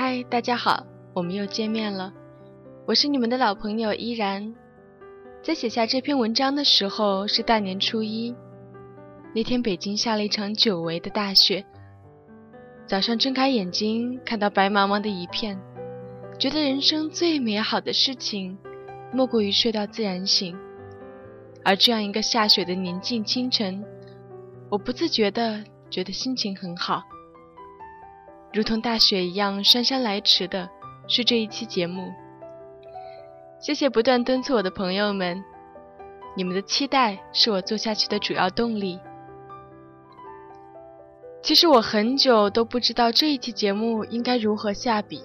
嗨，大家好，我们又见面了。我是你们的老朋友依然。在写下这篇文章的时候是大年初一，那天北京下了一场久违的大雪。早上睁开眼睛，看到白茫茫的一片，觉得人生最美好的事情，莫过于睡到自然醒。而这样一个下雪的宁静清晨，我不自觉的觉得心情很好。如同大雪一样姗姗来迟的是这一期节目。谢谢不断敦促我的朋友们，你们的期待是我做下去的主要动力。其实我很久都不知道这一期节目应该如何下笔，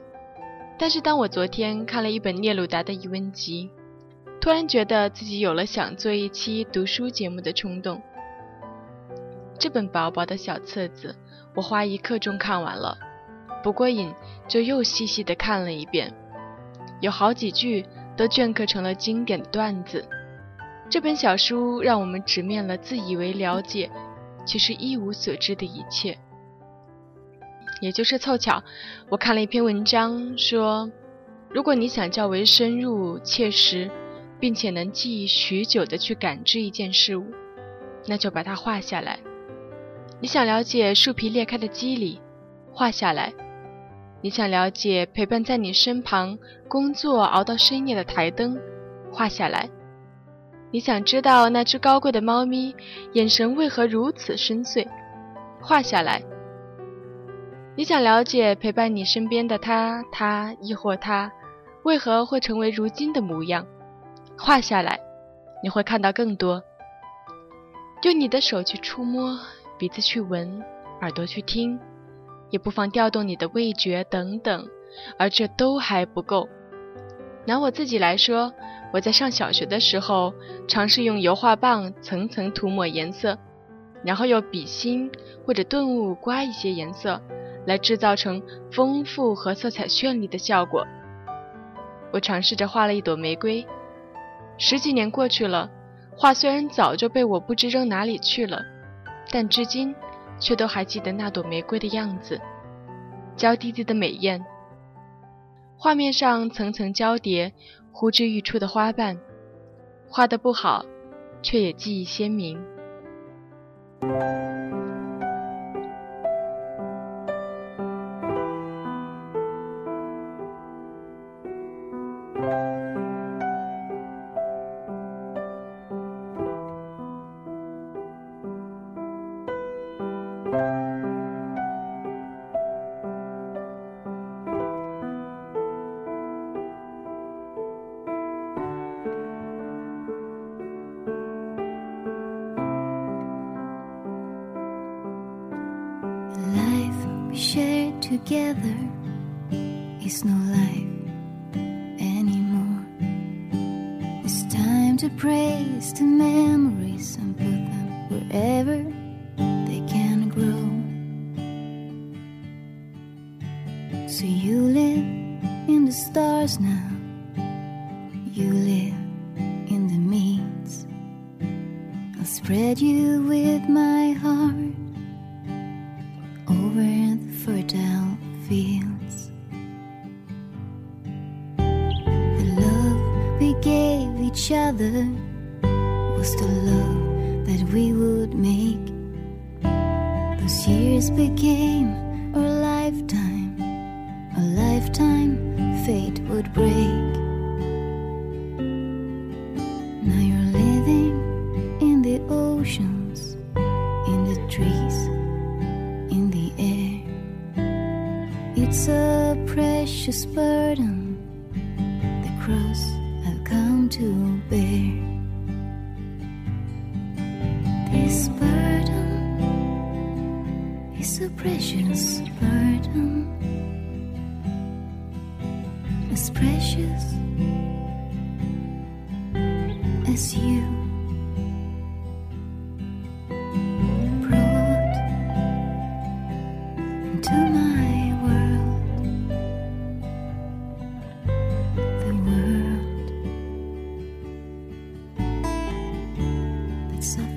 但是当我昨天看了一本聂鲁达的疑问集，突然觉得自己有了想做一期读书节目的冲动。这本薄薄的小册子，我花一刻钟看完了。不过瘾，就又细细的看了一遍，有好几句都镌刻成了经典的段子。这本小书让我们直面了自以为了解，其实一无所知的一切。也就是凑巧，我看了一篇文章，说，如果你想较为深入、切实，并且能记忆许久的去感知一件事物，那就把它画下来。你想了解树皮裂开的机理，画下来。你想了解陪伴在你身旁、工作熬到深夜的台灯，画下来；你想知道那只高贵的猫咪眼神为何如此深邃，画下来；你想了解陪伴你身边的他、他亦或他为何会成为如今的模样，画下来，你会看到更多。用你的手去触摸，鼻子去闻，耳朵去听。也不妨调动你的味觉等等，而这都还不够。拿我自己来说，我在上小学的时候，尝试用油画棒层层涂抹颜色，然后用笔芯或者顿物刮一些颜色，来制造成丰富和色彩绚丽的效果。我尝试着画了一朵玫瑰，十几年过去了，画虽然早就被我不知扔哪里去了，但至今。却都还记得那朵玫瑰的样子，娇滴滴的美艳。画面上层层交叠、呼之欲出的花瓣，画得不好，却也记忆鲜明。Together is no life anymore. It's time to praise the memories and put them wherever they can grow. So you live in the stars now, you live in the meads. I'll spread you with the trees, in the air. It's a precious burden, the cross I've come to bear. This burden is a precious burden, It's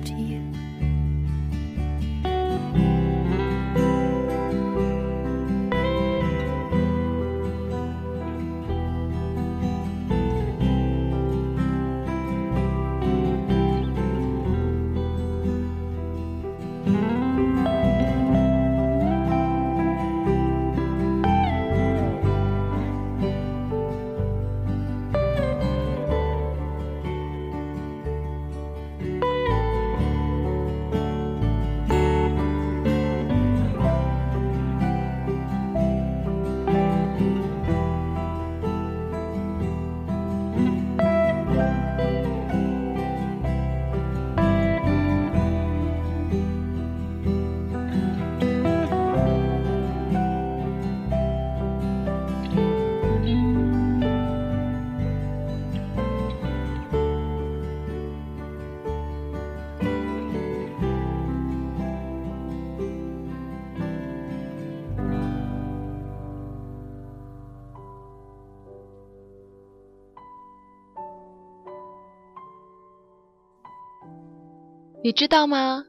你知道吗？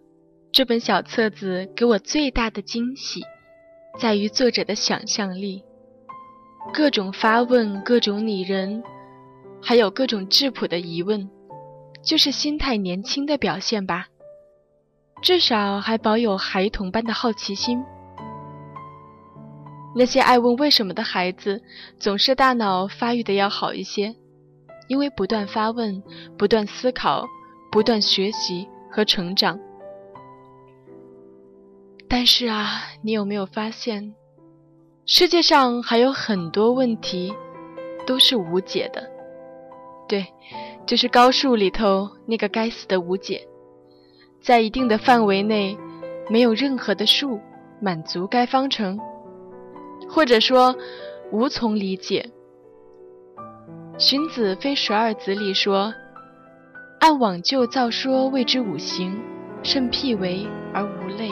这本小册子给我最大的惊喜，在于作者的想象力。各种发问，各种拟人，还有各种质朴的疑问，就是心态年轻的表现吧。至少还保有孩童般的好奇心。那些爱问为什么的孩子，总是大脑发育的要好一些，因为不断发问、不断思考、不断学习和成长。但是啊，你有没有发现，世界上还有很多问题都是无解的？对，就是高数里头那个该死的无解，在一定的范围内，没有任何的数满足该方程，或者说无从理解。荀子《非十二子》里说：“按往旧造说，谓之五行，甚辟为而无类。”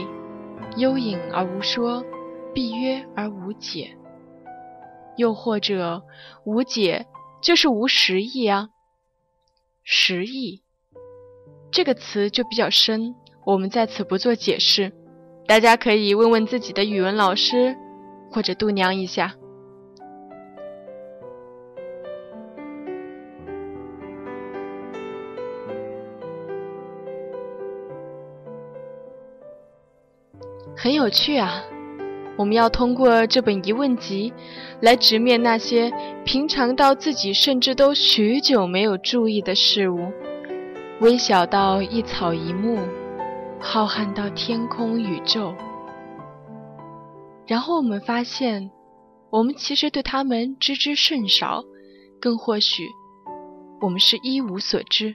幽隐而无说，闭约而无解。又或者，无解就是无实意啊。实意这个词就比较深，我们在此不做解释，大家可以问问自己的语文老师，或者度娘一下。很有趣啊！我们要通过这本疑问集，来直面那些平常到自己甚至都许久没有注意的事物，微小到一草一木，浩瀚到天空宇宙。然后我们发现，我们其实对他们知之甚少，更或许，我们是一无所知。《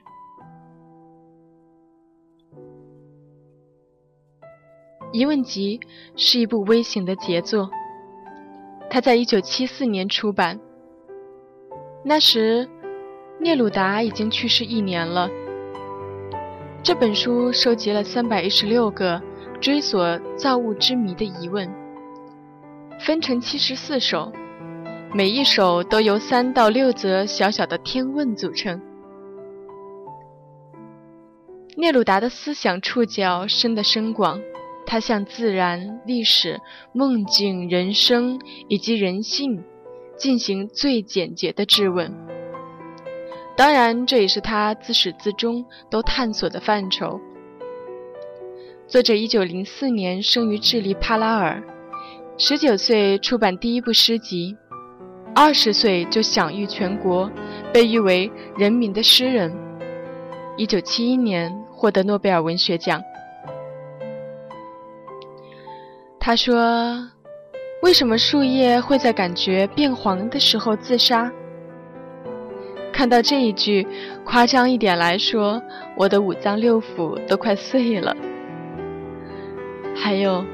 疑问集》是一部微型的杰作，它在一九七四年出版。那时，聂鲁达已经去世一年了。这本书收集了三百一十六个追索造物之谜的疑问，分成七十四首，每一首都由三到六则小小的天问组成。聂鲁达的思想触角深得深广。他向自然、历史、梦境、人生以及人性进行最简洁的质问。当然，这也是他自始至终都探索的范畴。作者1904年生于智利帕拉尔，19岁出版第一部诗集，20岁就享誉全国，被誉为人民的诗人。1971年获得诺贝尔文学奖。他说：“为什么树叶会在感觉变黄的时候自杀？”看到这一句，夸张一点来说，我的五脏六腑都快碎了。还有，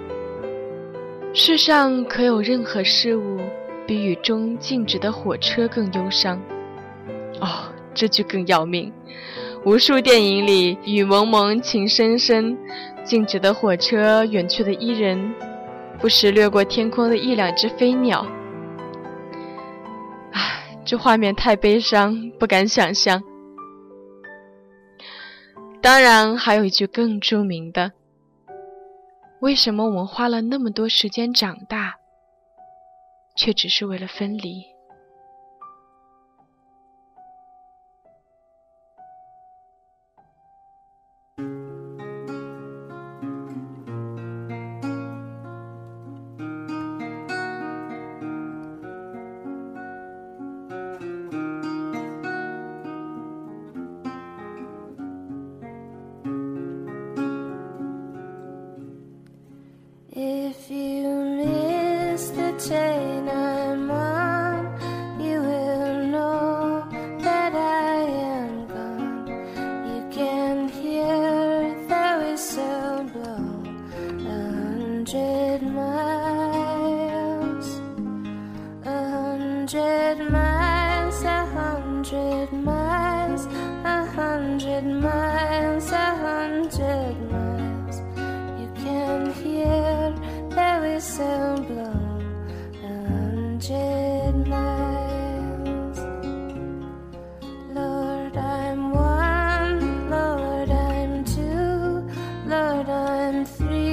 世上可有任何事物比雨中静止的火车更忧伤？哦，这句更要命。无数电影里，雨蒙蒙，情深深，静止的火车，远去的伊人。不时掠过天空的一两只飞鸟，唉，这画面太悲伤，不敢想象。当然，还有一句更著名的：为什么我们花了那么多时间长大，却只是为了分离？If you miss the train, and three.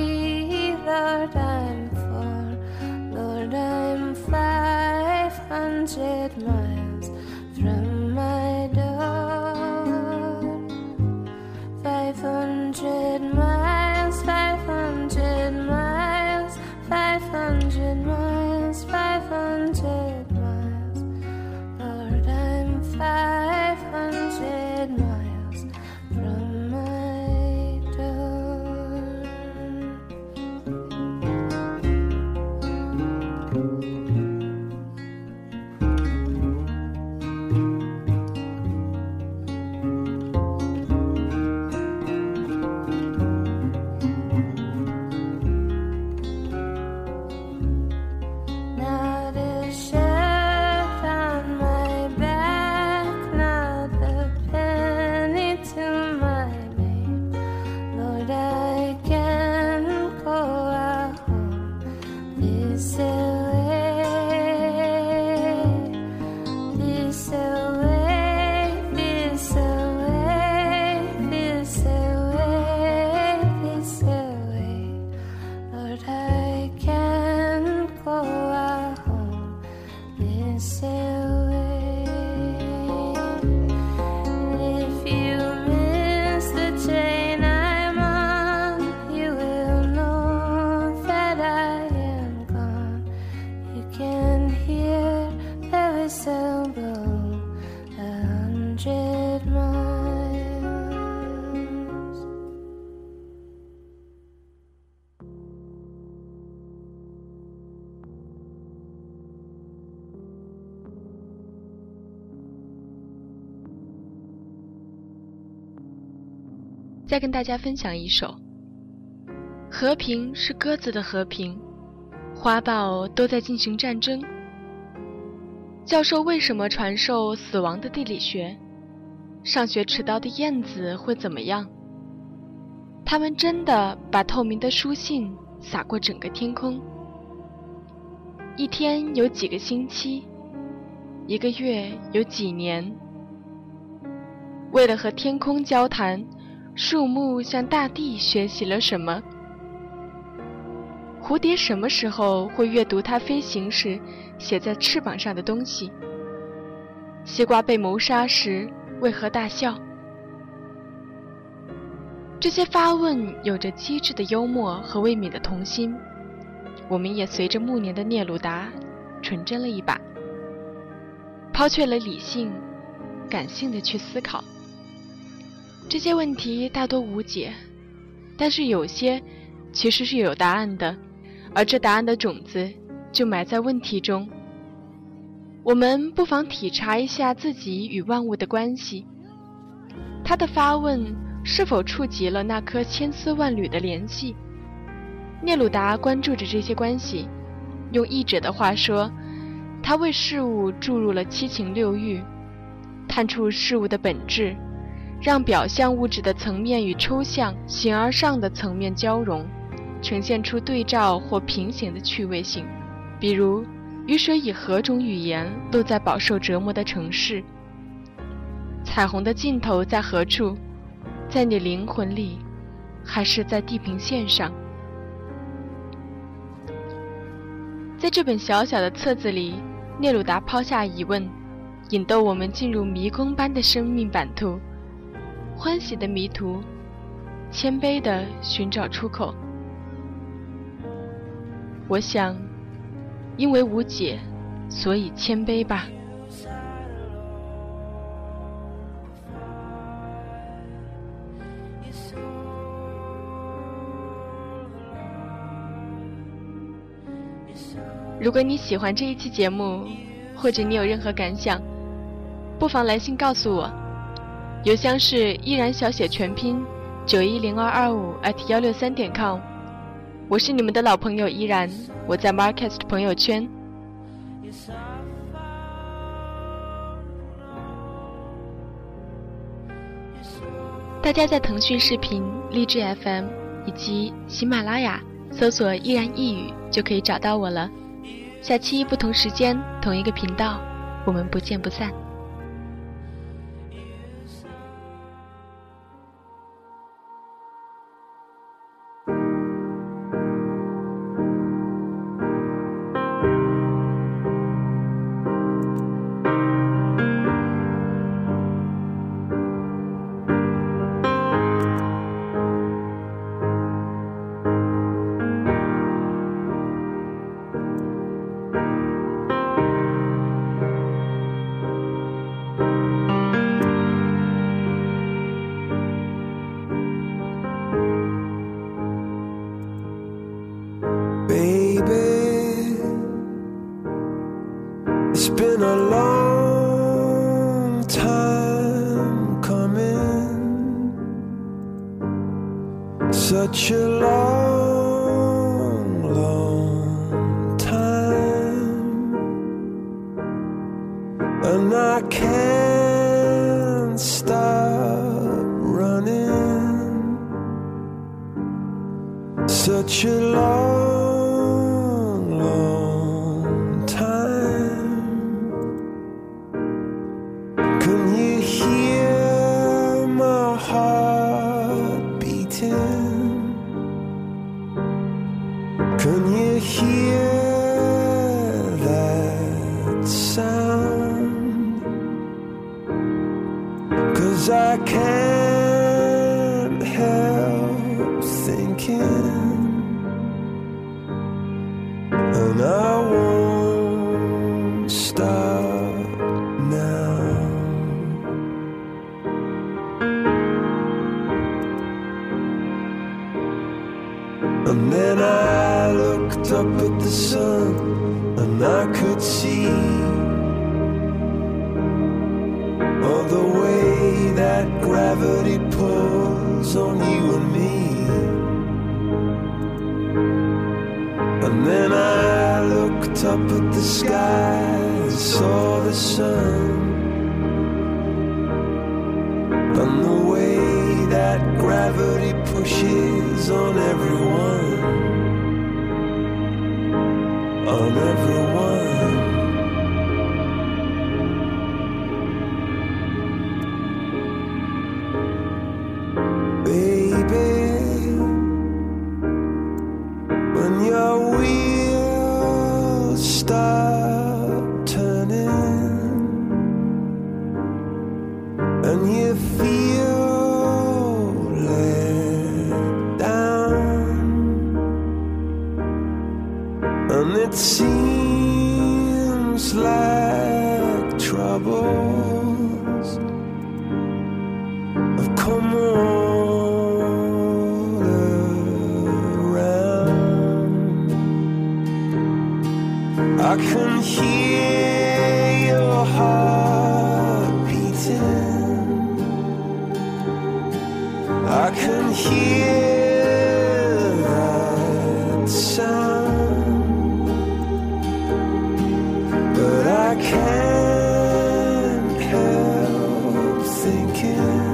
再跟大家分享一首：和平是鸽子的和平，花豹都在进行战争。教授为什么传授死亡的地理学？上学迟到的燕子会怎么样？他们真的把透明的书信洒过整个天空。一天有几个星期？一个月有几年？为了和天空交谈。树木向大地学习了什么？蝴蝶什么时候会阅读它飞行时写在翅膀上的东西？西瓜被谋杀时为何大笑？这些发问有着机智的幽默和未泯的童心，我们也随着暮年的聂鲁达纯真了一把，抛却了理性，感性的去思考。这些问题大多无解，但是有些其实是有答案的，而这答案的种子就埋在问题中。我们不妨体察一下自己与万物的关系。他的发问是否触及了那颗千丝万缕的联系？聂鲁达关注着这些关系，用译者的话说，他为事物注入了七情六欲，探出事物的本质。让表象物质的层面与抽象形而上的层面交融，呈现出对照或平行的趣味性。比如，雨水以何种语言落在饱受折磨的城市。彩虹的尽头在何处？在你灵魂里，还是在地平线上？在这本小小的册子里，聂鲁达抛下疑问，引逗我们进入迷宫般的生命版图。欢喜的迷途，谦卑的寻找出口。我想，因为无解，所以谦卑吧。如果你喜欢这一期节目，或者你有任何感想，不妨来信告诉我。邮箱是依然小写全拼九一零二二五 at 幺六三点 com，我是你们的老朋友依然，我在 Marcast 朋友圈。大家在腾讯视频、荔枝 FM 以及喜马拉雅搜索“依然一语”就可以找到我了。下期不同时间同一个频道，我们不见不散。It's been a long time coming, such a long, long time, and I can't stop running, such a long. And then I looked up at the sky and saw the sun. And the way that gravity pushes on everyone. On everyone. see thinking.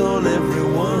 on everyone.